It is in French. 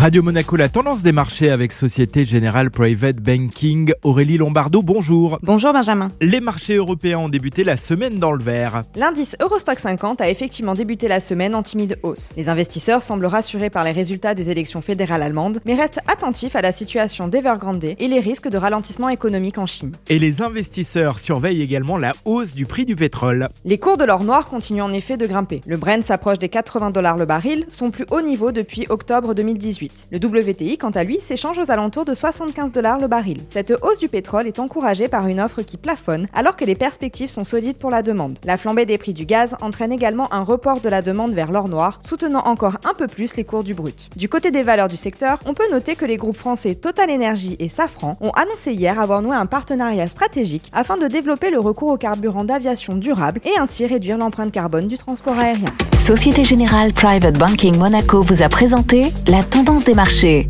Radio Monaco, la tendance des marchés avec Société Générale Private Banking. Aurélie Lombardo, bonjour. Bonjour Benjamin. Les marchés européens ont débuté la semaine dans le vert. L'indice Eurostock 50 a effectivement débuté la semaine en timide hausse. Les investisseurs semblent rassurés par les résultats des élections fédérales allemandes, mais restent attentifs à la situation d'Evergrande et les risques de ralentissement économique en Chine. Et les investisseurs surveillent également la hausse du prix du pétrole. Les cours de l'or noir continuent en effet de grimper. Le Brent s'approche des 80 dollars le baril, son plus haut niveau depuis octobre 2018. Le WTI, quant à lui, s'échange aux alentours de 75 dollars le baril. Cette hausse du pétrole est encouragée par une offre qui plafonne, alors que les perspectives sont solides pour la demande. La flambée des prix du gaz entraîne également un report de la demande vers l'or noir, soutenant encore un peu plus les cours du brut. Du côté des valeurs du secteur, on peut noter que les groupes français Total Energy et Safran ont annoncé hier avoir noué un partenariat stratégique afin de développer le recours aux carburants d'aviation durable et ainsi réduire l'empreinte carbone du transport aérien. Société Générale Private Banking Monaco vous a présenté la tendance des marchés.